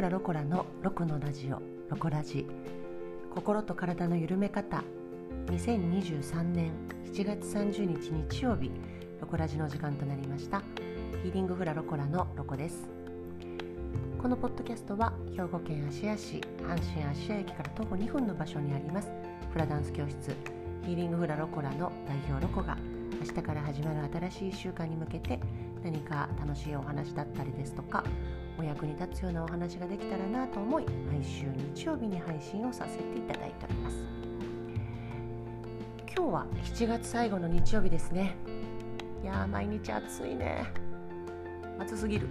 フラロコラのロコのラジオロコラジ。心と体の緩め方。2023年7月30日日曜日。ロコラジの時間となりました。ヒーリングフラロコラのロコです。このポッドキャストは兵庫県芦屋市阪神芦屋駅から徒歩2分の場所にあります。フラダンス教室。ヒーリングフラロコラの代表ロコが明日から始まる新しい1週間に向けて何か楽しいお話だったりですとかお役に立つようなお話ができたらなと思い毎週日曜日に配信をさせていただいております。今日は7月最後の日曜日ですね。いやー毎日暑いね。暑すぎる。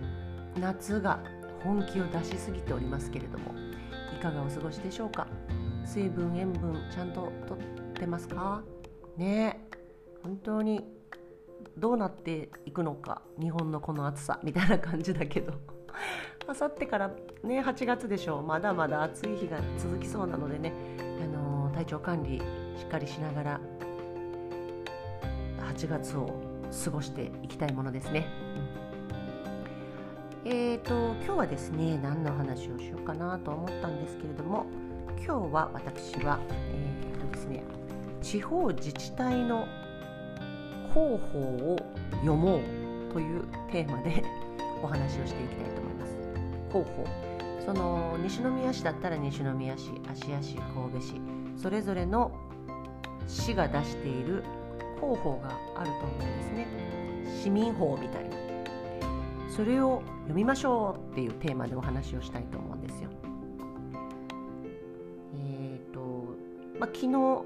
夏が本気を出しすぎておりますけれどもいかがお過ごしでしょうか？水分塩分ちゃんととってますか？ね本当にどうなっていくのか日本のこの暑さみたいな感じだけど。あさってからね8月でしょう。まだまだ暑い日が続きそうなのでね、あのー、体調管理しっかりしながら8月を過ごしていきたいものですね。うん、えーと今日はですね何の話をしようかなと思ったんですけれども今日は私は、えーとですね、地方自治体の広報を読もうというテーマでお話をしていきたいと思います。広報その西宮市だったら西宮市芦屋市神戸市それぞれの市が出している広報があると思うんですね。市民法みたいな。それを読みましょうっていうテーマでお話をしたいと思うんですよ。えっ、ー、とまあ昨日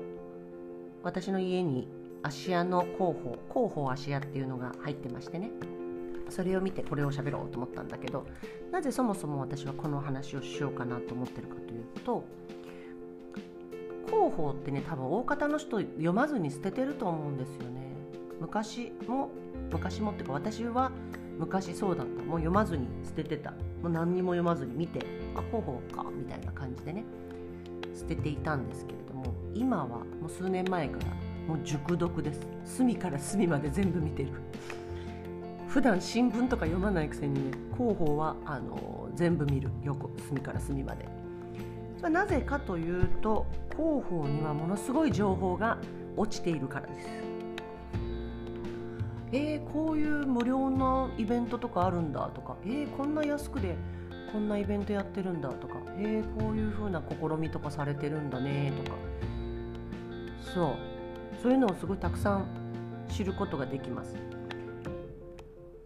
私の家に芦屋の広報広報芦屋っていうのが入ってましてね。それを見てこれを喋ろうと思ったんだけどなぜそもそも私はこの話をしようかなと思ってるかというと広報ってね多分大方の人読まずに捨ててると思うんですよね。昔も昔もっていうか私は昔そうだった。もう読まずに捨ててた。もう何にも読まずに見てあ広報かみたいな感じでね捨てていたんですけれども今はもう数年前からもう熟読です。隅から隅まで全部見てる。普段新聞とか読まないくせにね広報はあの全部見る。横隅から隅まで。それなぜかというと広報にはものすごい情報が落ちているからです。えー、こういう無料のイベントとかあるんだとか。えー、こんな安くでこんなイベントやってるんだとか。えー、こういう風な試みとかされてるんだねとか。そう。そういうのをすごいたくさん知ることができます。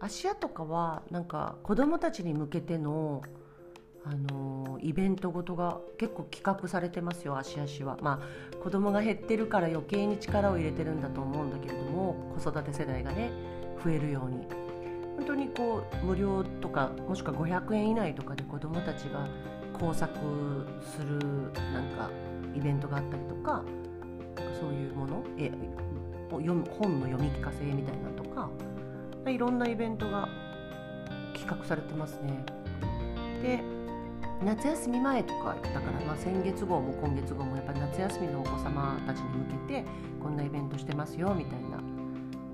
芦屋とかはなんか子どもたちに向けてのあのイベントごとが結構企画されてますよ芦屋市は。まあ子供が減ってるから余計に力を入れてるんだと思うんだけれども子育て世代がね増えるように。本当にこう無料とかもしくは500円以内とかで子どもたちが工作するなんかイベントがあったりとかそういうもの？え本の読み聞かせみたいなとか。いろんなイベントが企画されてますね。で夏休み前とかだから、まあ、先月号も今月号もやっぱり夏休みのお子様たちに向けてこんなイベントしてますよみたいな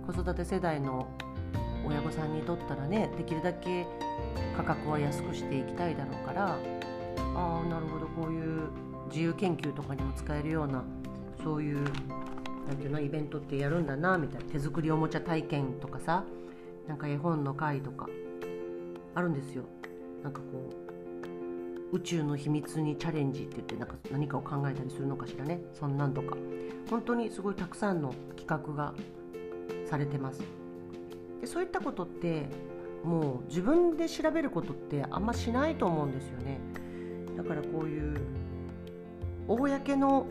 子育て世代の親御さんにとったらねできるだけ価格は安くしていきたいだろうからああなるほどこういう自由研究とかにも使えるようなそういうなんていうのイベントってやるんだなみたいな手作りおもちゃ体験とかさなんか絵本の会とかあるんですよ。なんかこう宇宙の秘密にチャレンジって言ってなんか何かを考えたりするのかしらね。そんなんとか。本当にすごいたくさんの企画がされてます。でそういったことってもう自分で調べることってあんましないと思うんですよね。だからこういう公の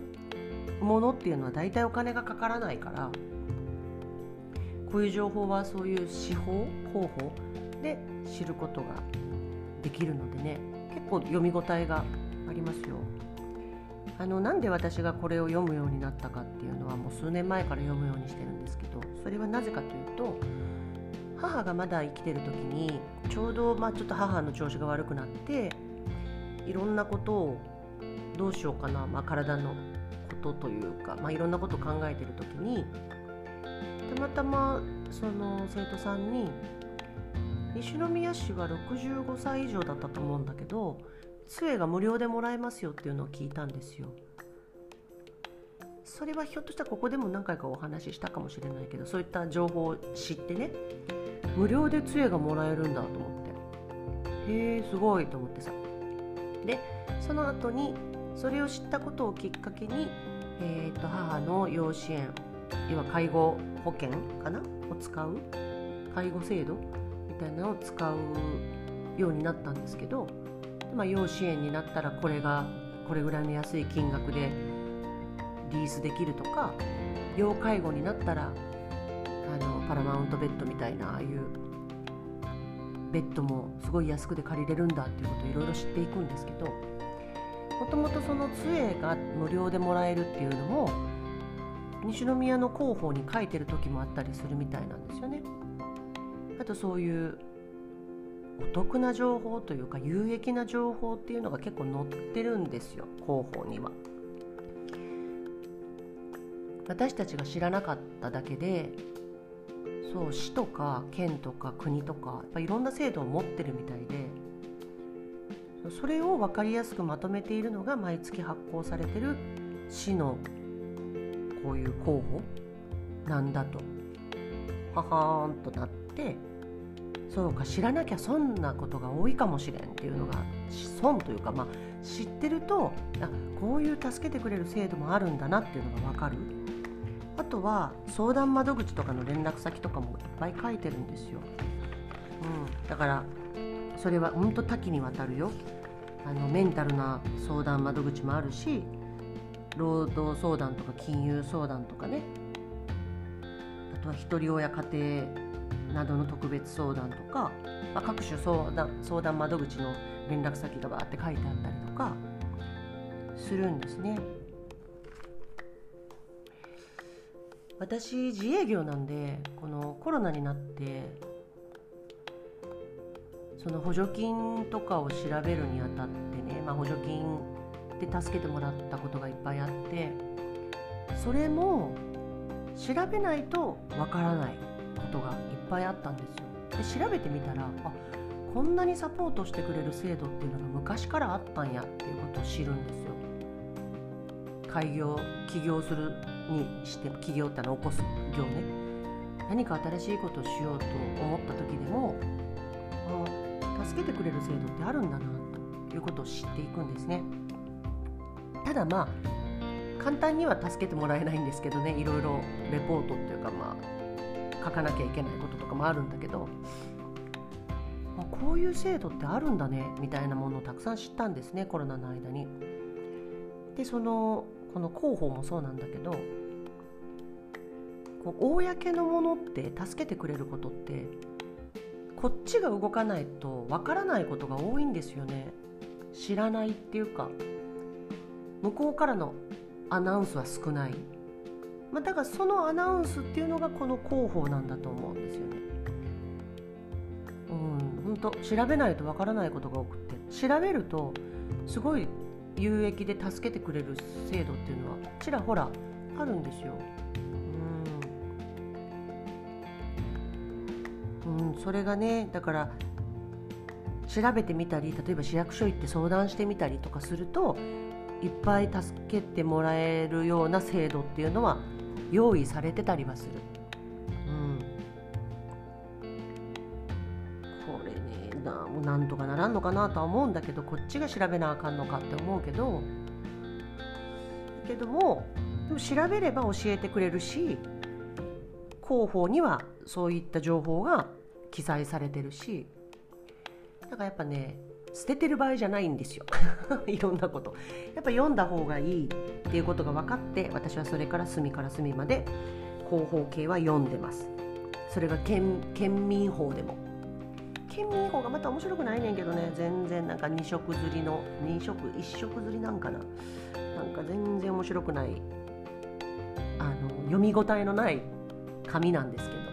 ものっていうのは大体お金がかからないからこういう情報はそういう司法方法で知ることができるのでね結構読み応えがありますよ。あのなんで私がこれを読むようになったかっていうのはもう数年前から読むようにしてるんですけどそれはなぜかというと母がまだ生きてる時にちょうどまあちょっと母の調子が悪くなっていろんなことをどうしようかな、まあ、体のことというか、まあ、いろんなことを考えてる時にたまたまその生徒さんに西宮市は65歳以上だったと思うんだけど杖が無料でもらえますよっていうのを聞いたんですよ。それはひょっとしたらここでも何回かお話ししたかもしれないけどそういった情報を知ってね無料で杖がもらえるんだと思って。へえすごいと思ってさ。でその後にそれを知ったことをきっかけに、えー、と母の養子縁要は介護保険かなを使う介護制度みたいなのを使うようになったんですけど、まあ、養子縁になったらこれがこれぐらいの安い金額でリースできるとか要介護になったらあのパラマウントベッドみたいなああいうベッドもすごい安くで借りれるんだっていうことをいろいろ知っていくんですけどもともとその杖が無料でもらえるっていうのも西宮の広報に書いてる時もあったりするみたいなんですよね。あとそういうお得な情報というか有益な情報っていうのが結構載ってるんですよ広報には。私たちが知らなかっただけでそう市とか県とか国とかやっぱいろんな制度を持ってるみたいでそれを分かりやすくまとめているのが毎月発行されてる市のこういう候補なんだと。ははーんとなってそうか知らなきゃ損なことが多いかもしれんっていうのが損というか、まあ、知ってるとあこういう助けてくれる制度もあるんだなっていうのが分かる。あとは相談窓口とかの連絡先とかもいっぱい書いてるんですよ、うん、だからそれは本当多岐にわたるよ。あのメンタルな相談窓口もあるし労働相談とか金融相談とかねあとは一人親家庭などの特別相談とか、まあ、各種相談相談窓口の連絡先がバーって書いてあったりとかするんですね。私自営業なんでこのコロナになってその補助金とかを調べるにあたってね、まあ、補助金で助けてもらったことがいっぱいあってそれも調べないとわからないことがいっぱいあったんですよ。で調べてみたらあこんなにサポートしてくれる制度っていうのが昔からあったんやっていうことを知るんですよ。開業起業するにして起業ってのを起こす業ね何か新しいことをしようと思った時でもあ助けてくれる制度ってあるんだなということを知っていくんですね。ただまあ簡単には助けてもらえないんですけどねいろいろレポートっていうかまあ書かなきゃいけないこととかもあるんだけどあこういう制度ってあるんだねみたいなものをたくさん知ったんですねコロナの間に。でそのこの広報もそうなんだけどこう公のものって助けてくれることってこっちが動かないとわからないことが多いんですよね知らないっていうか向こうからのアナウンスは少ない、まあ、だからそのアナウンスっていうのがこの広報なんだと思うんですよね。うん本当調べないとわからないことが多くて。調べるとすごい有益で助けてくれる制度っていうのはちらほらあるんですよ。うん、うん、それがねだから調べてみたり例えば市役所行って相談してみたりとかするといっぱい助けてもらえるような制度っていうのは用意されてたりはする。うん。これねななんとかならんのかなとは思うんだけどこっちが調べなあかんのかって思うけど。けどもでも調べれば教えてくれるし広報にはそういった情報が記載されてるし。だからやっぱね捨ててる場合じゃないんですよ。いろんなこと。やっぱ読んだ方がいいっていうことが分かって私はそれから隅から隅まで広報系は読んでます。それが県県民法でも。県民法がまた面白くないねんけどね。全然なんか2色釣りの2色1色釣りなんかな。なんか全然面白くない。あの読み応えのない紙なんですけど。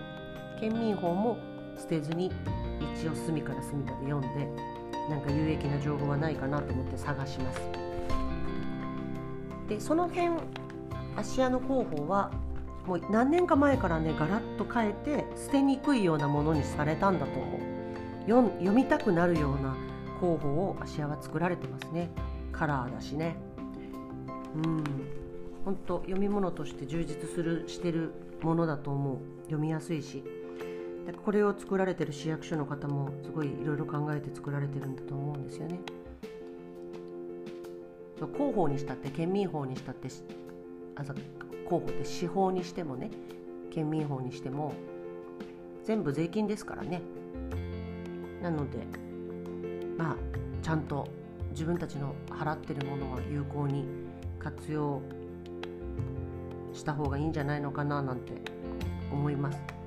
県民法も捨てずに一応隅から隅まで読んでなんか有益な情報はないかなと思って探します。でその辺芦屋の広報はもう何年か前からねガラッと変えて捨てにくいようなものにされたんだと思う。読みたくなるような広報を芦屋は作られてますね。カラーだしね。うん。本当読み物として充実するしてるものだと思う。読みやすいし。これを作られてる市役所の方もすごいいろいろ考えて作られてるんだと思うんですよね。広報にしたって県民法にしたってあ広報って司法にしてもね県民法にしても全部税金ですからね。なのでまあちゃんと自分たちの払ってるものは有効に活用した方がいいんじゃないのかななんて思います。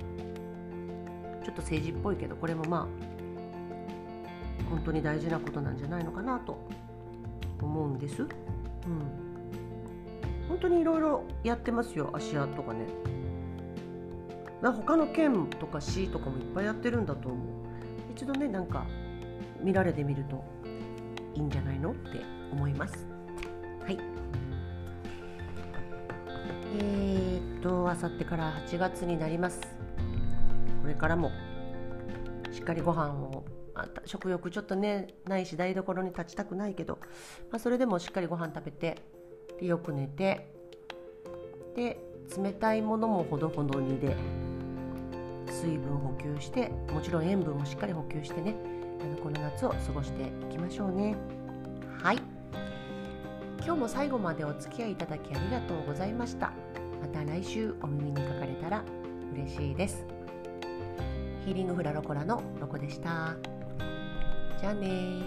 ちょっと政治っぽいけどこれもまあ本当に大事なことなんじゃないのかなと思うんです。うん、本当にいろいろやってますよ芦屋とかね。だ他の県とか市とかもいっぱいやってるんだと思う。一度ねなんか見られてみるといいんじゃないのって思います。はい。えー、っとあさってから8月になります。これからもしっかりご飯を食欲ちょっとねないし台所に立ちたくないけど、まあ、それでもしっかりご飯食べてでよく寝てで冷たいものもほどほどにで水分補給してもちろん塩分もしっかり補給してねあのこの夏を過ごしていきましょうね。はい。今日も最後までお付き合いいただきありがとうございました。また来週お耳にかかれたら嬉しいです。ヒーリングフラロコラのロコでした。じゃあね